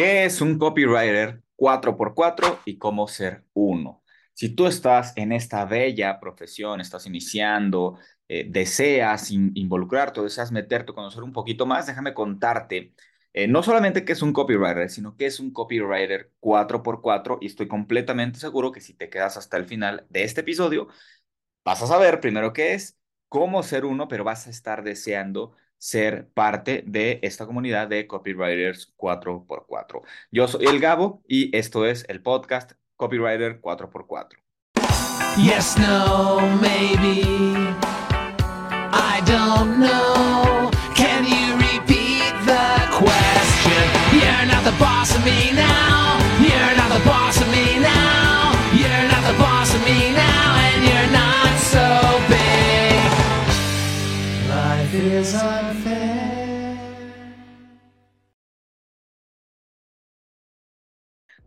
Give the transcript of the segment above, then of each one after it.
¿Qué es un copywriter 4x4 y cómo ser uno? Si tú estás en esta bella profesión, estás iniciando, eh, deseas involucrarte, deseas meterte, conocer un poquito más, déjame contarte eh, no solamente qué es un copywriter, sino que es un copywriter 4x4 y estoy completamente seguro que si te quedas hasta el final de este episodio, vas a saber primero qué es, cómo ser uno, pero vas a estar deseando ser parte de esta comunidad de copywriters 4x4. Yo soy el Gabo y esto es el podcast Copywriter 4x4. Yes, no, maybe.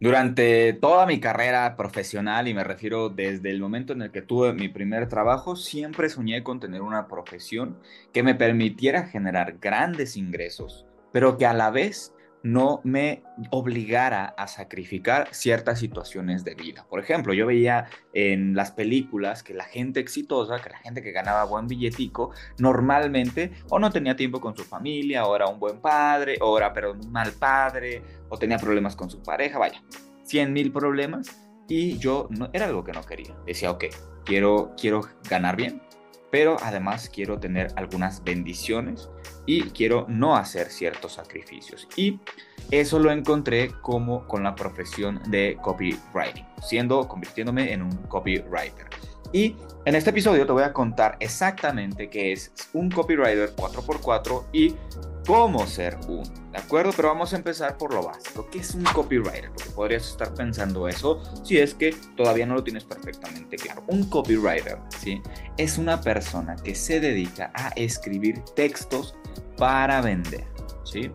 Durante toda mi carrera profesional, y me refiero desde el momento en el que tuve mi primer trabajo, siempre soñé con tener una profesión que me permitiera generar grandes ingresos, pero que a la vez no me obligara a sacrificar ciertas situaciones de vida. Por ejemplo, yo veía en las películas que la gente exitosa, que la gente que ganaba buen billetico, normalmente o no tenía tiempo con su familia, o era un buen padre, o era pero un mal padre, o tenía problemas con su pareja, vaya, cien mil problemas. Y yo no, era algo que no quería. Decía, ok, quiero, quiero ganar bien, pero además quiero tener algunas bendiciones y quiero no hacer ciertos sacrificios. Y eso lo encontré como con la profesión de copywriting, siendo, convirtiéndome en un copywriter. Y en este episodio te voy a contar exactamente qué es un copywriter 4x4 y cómo ser uno, ¿de acuerdo? Pero vamos a empezar por lo básico. ¿Qué es un copywriter? Porque podrías estar pensando eso si es que todavía no lo tienes perfectamente claro. Un copywriter, ¿sí? Es una persona que se dedica a escribir textos para vender, ¿sí?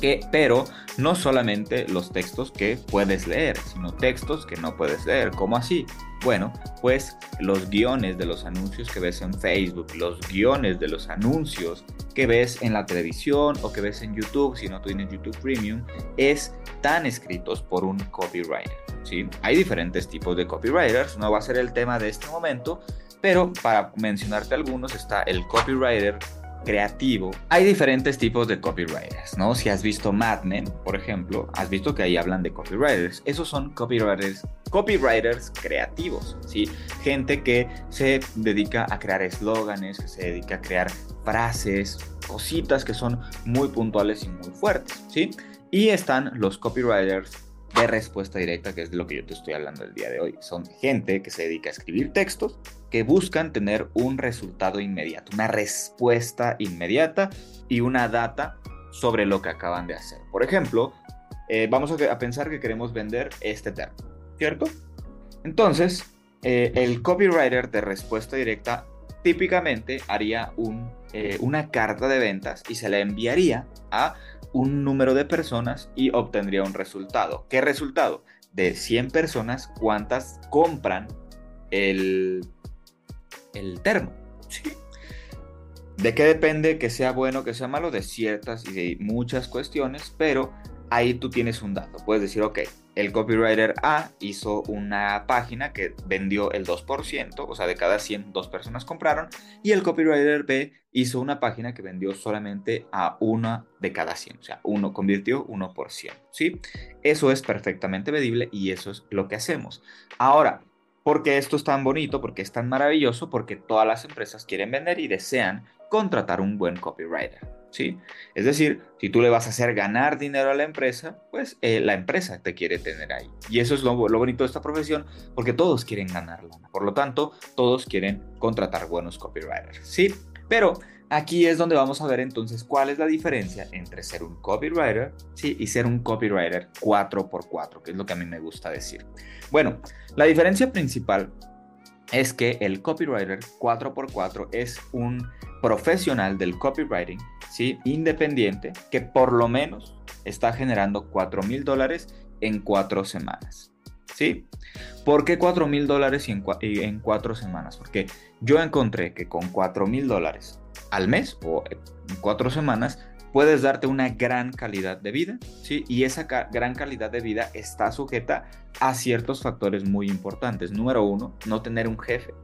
Que, pero no solamente los textos que puedes leer, sino textos que no puedes leer. ¿Cómo así? Bueno, pues los guiones de los anuncios que ves en Facebook, los guiones de los anuncios que ves en la televisión o que ves en YouTube, si no tienes YouTube Premium, están escritos por un copywriter. ¿sí? Hay diferentes tipos de copywriters, no va a ser el tema de este momento, pero para mencionarte algunos está el copywriter creativo, hay diferentes tipos de copywriters, ¿no? Si has visto Mad Men, por ejemplo, has visto que ahí hablan de copywriters. Esos son copywriters, copywriters creativos, ¿sí? Gente que se dedica a crear eslóganes, que se dedica a crear frases, cositas que son muy puntuales y muy fuertes, ¿sí? Y están los copywriters de respuesta directa, que es lo que yo te estoy hablando el día de hoy. Son gente que se dedica a escribir textos que buscan tener un resultado inmediato, una respuesta inmediata y una data sobre lo que acaban de hacer. Por ejemplo, eh, vamos a, pensar que queremos vender este termo, ¿cierto? Entonces, eh, el copywriter de respuesta directa típicamente haría un, eh, una carta de ventas y se la enviaría a un número de personas y obtendría un resultado. ¿Qué resultado? De 100 personas, ¿cuántas compran el, el termo? ¿De qué depende que sea bueno, que sea malo? De ciertas y de muchas cuestiones, pero ahí tú tienes un dato. Puedes decir, ok, el copywriter A hizo una página que vendió el 2%, o sea, de cada 100, dos personas compraron, y el copywriter B hizo una página que vendió solamente a una de cada 100, o sea, uno convirtió 1%, ¿sí? Eso es perfectamente medible y eso es lo que hacemos. Ahora, ¿por qué esto es tan bonito? ¿Por qué es tan maravilloso? Porque todas las empresas quieren vender y desean contratar un buen copywriter. ¿Sí? Es decir, si tú le vas a hacer ganar dinero a la empresa, pues eh, la empresa te quiere tener ahí. Y eso es lo, bonito de esta profesión, porque todos quieren ganar Por lo tanto, todos quieren contratar buenos copywriters, ¿sí? Pero aquí es donde vamos a ver entonces cuál es la diferencia entre ser un copywriter, ¿sí? Y ser un copywriter 4x4, que es lo que a mí me gusta decir. Bueno, la diferencia principal es que el copywriter 4x4 es un profesional del copywriting, ¿sí? Independiente, que por lo menos está generando 4 mil dólares en cuatro semanas, ¿sí? ¿Por qué 4 mil dólares en, cuatro semanas? Porque yo encontré que con 4 mil dólares al mes o en cuatro semanas puedes darte una gran calidad de vida, ¿sí? Y esa gran calidad de vida está sujeta a ciertos factores muy importantes. Número uno, no tener un jefe,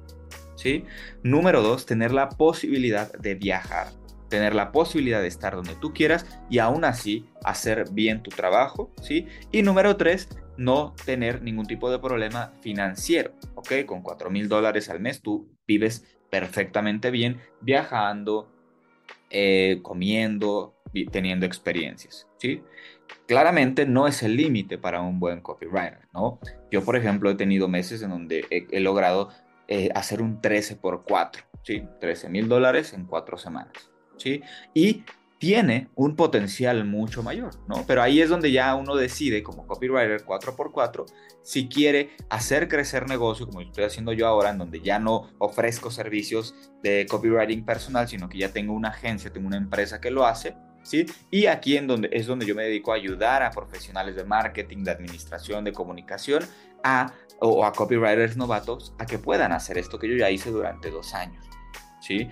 ¿sí? Número dos, tener la posibilidad de viajar, tener la posibilidad de estar donde tú quieras y aún así hacer bien tu trabajo, ¿sí? Y número tres, no tener ningún tipo de problema financiero, ¿ok? Con 4 mil dólares al mes tú vives perfectamente bien viajando, eh, comiendo, teniendo experiencias, ¿sí? Claramente no es el límite para un buen copywriter, ¿no? Yo, por ejemplo, he tenido meses en donde he, logrado eh, hacer un 13 por 4, ¿sí? 13 mil dólares en cuatro semanas, ¿sí? Y tiene un potencial mucho mayor, ¿no? Pero ahí es donde ya uno decide como copywriter 4x4 si quiere hacer crecer negocio, como estoy haciendo yo ahora, en donde ya no ofrezco servicios de copywriting personal, sino que ya tengo una agencia, tengo una empresa que lo hace, ¿sí? Y aquí en donde, es donde yo me dedico a ayudar a profesionales de marketing, de administración, de comunicación, a, o a copywriters novatos a que puedan hacer esto que yo ya hice durante dos años. ¿Sí?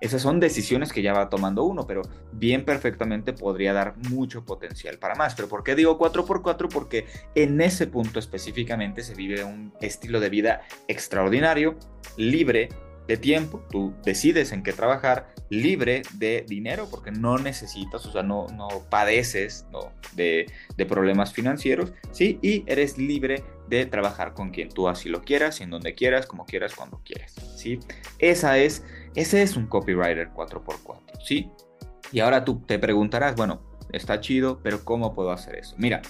esas son decisiones que ya va tomando uno, pero bien perfectamente podría dar mucho potencial para más. Pero ¿por qué digo 4x4? Porque en ese punto específicamente se vive un estilo de vida extraordinario, libre, de tiempo, tú decides en qué trabajar, libre de dinero, porque no necesitas, o sea, no, no padeces ¿no? De, de, problemas financieros, ¿sí? Y eres libre trabajar con quien tú así lo quieras, en donde quieras, como quieras, cuando quieras, ¿sí? Esa es, ese es un copywriter 4x4, ¿sí? Y ahora tú te preguntarás, bueno, está chido, pero ¿cómo puedo hacer eso? Mira,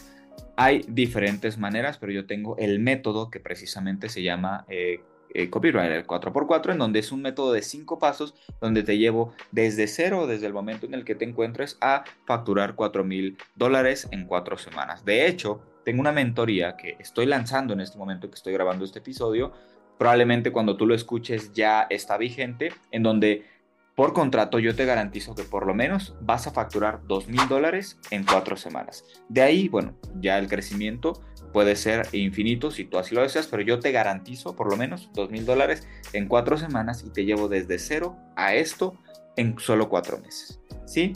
hay diferentes maneras, pero yo tengo el método que precisamente se llama eh, eh, Copywriter 4x4, en donde es un método de cinco pasos donde te llevo desde cero, desde el momento en el que te encuentres, a facturar 4 mil dólares en cuatro semanas. De hecho, tengo una mentoría que estoy lanzando en este momento que estoy grabando este episodio. Probablemente cuando tú lo escuches ya está vigente, en donde por contrato yo te garantizo que por lo menos vas a facturar 2 mil dólares en cuatro semanas. De ahí, bueno, ya el crecimiento puede ser infinito si tú así lo deseas, pero yo te garantizo por lo menos 2 mil dólares en cuatro semanas y te llevo desde cero a esto en solo cuatro meses. ¿Sí?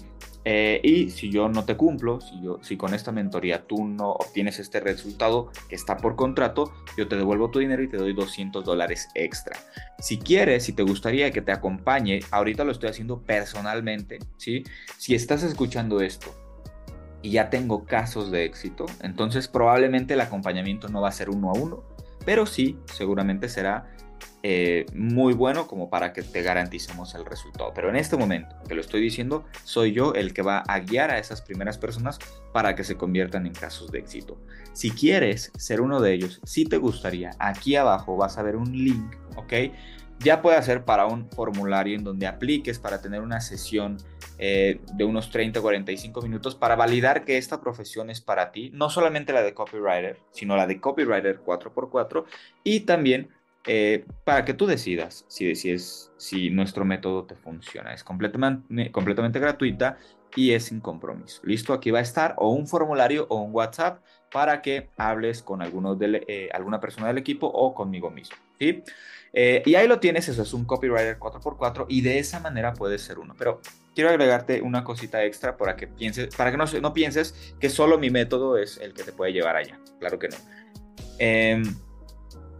Eh, y si yo no te cumplo, si, con esta mentoría tú no obtienes este resultado que está por contrato, yo te devuelvo tu dinero y te doy 200 dólares extra. Si quieres, si te gustaría que te acompañe, ahorita lo estoy haciendo personalmente. Si estás escuchando esto y ya tengo casos de éxito, entonces probablemente el acompañamiento no va a ser uno a uno, pero sí, seguramente será eh, muy bueno como para que te garanticemos el resultado. Pero en este momento que lo estoy diciendo, soy yo el que va a guiar a esas primeras personas para que se conviertan en casos de éxito. Si quieres ser uno de ellos, si te gustaría, aquí abajo vas a ver un link, ¿ok? Ya puede ser para un formulario en donde apliques para tener una sesión eh, de unos 30 o 45 minutos para validar que esta profesión es para ti, no solamente la de copywriter, sino la de copywriter 4x4 y también eh, para que tú decidas si, decides si nuestro método te funciona. Es completamente, completamente gratuita y es sin compromiso. Listo, aquí va a estar o un formulario o un WhatsApp para que hables con alguno de, eh, alguna persona del equipo o conmigo mismo. ¿sí? Eh, y ahí lo tienes, eso es un copywriter 4x4 y de esa manera puede ser uno. Pero quiero agregarte una cosita extra para que pienses, para que no, no pienses que solo mi método es el que te puede llevar allá. Claro que no.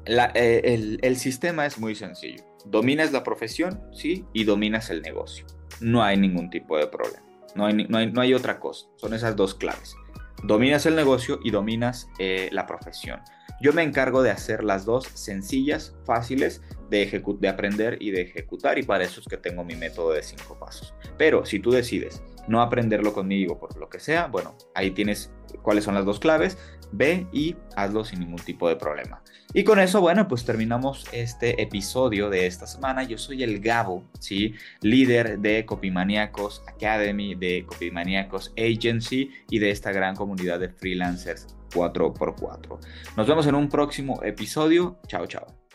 Eh, el, sistema es muy sencillo. Dominas la profesión, sí, y dominas el negocio. No hay ningún tipo de problema. No hay, no hay, otra cosa. Son esas dos claves. Dominas el negocio y dominas eh, la profesión. Yo me encargo de hacer las dos sencillas, fáciles de, de aprender y de ejecutar y para eso es que tengo mi método de cinco pasos. Pero si tú decides no aprenderlo conmigo por lo que sea, bueno, ahí tienes cuáles son las dos claves, ve y hazlo sin ningún tipo de problema. Y con eso, bueno, pues terminamos este episodio de esta semana. Yo soy el Gabo, ¿sí? Líder de Copymaniacos Academy, de Copymaniacos Agency y de esta gran comunidad de freelancers 4x4. Nos vemos en un próximo episodio. Chao, chao.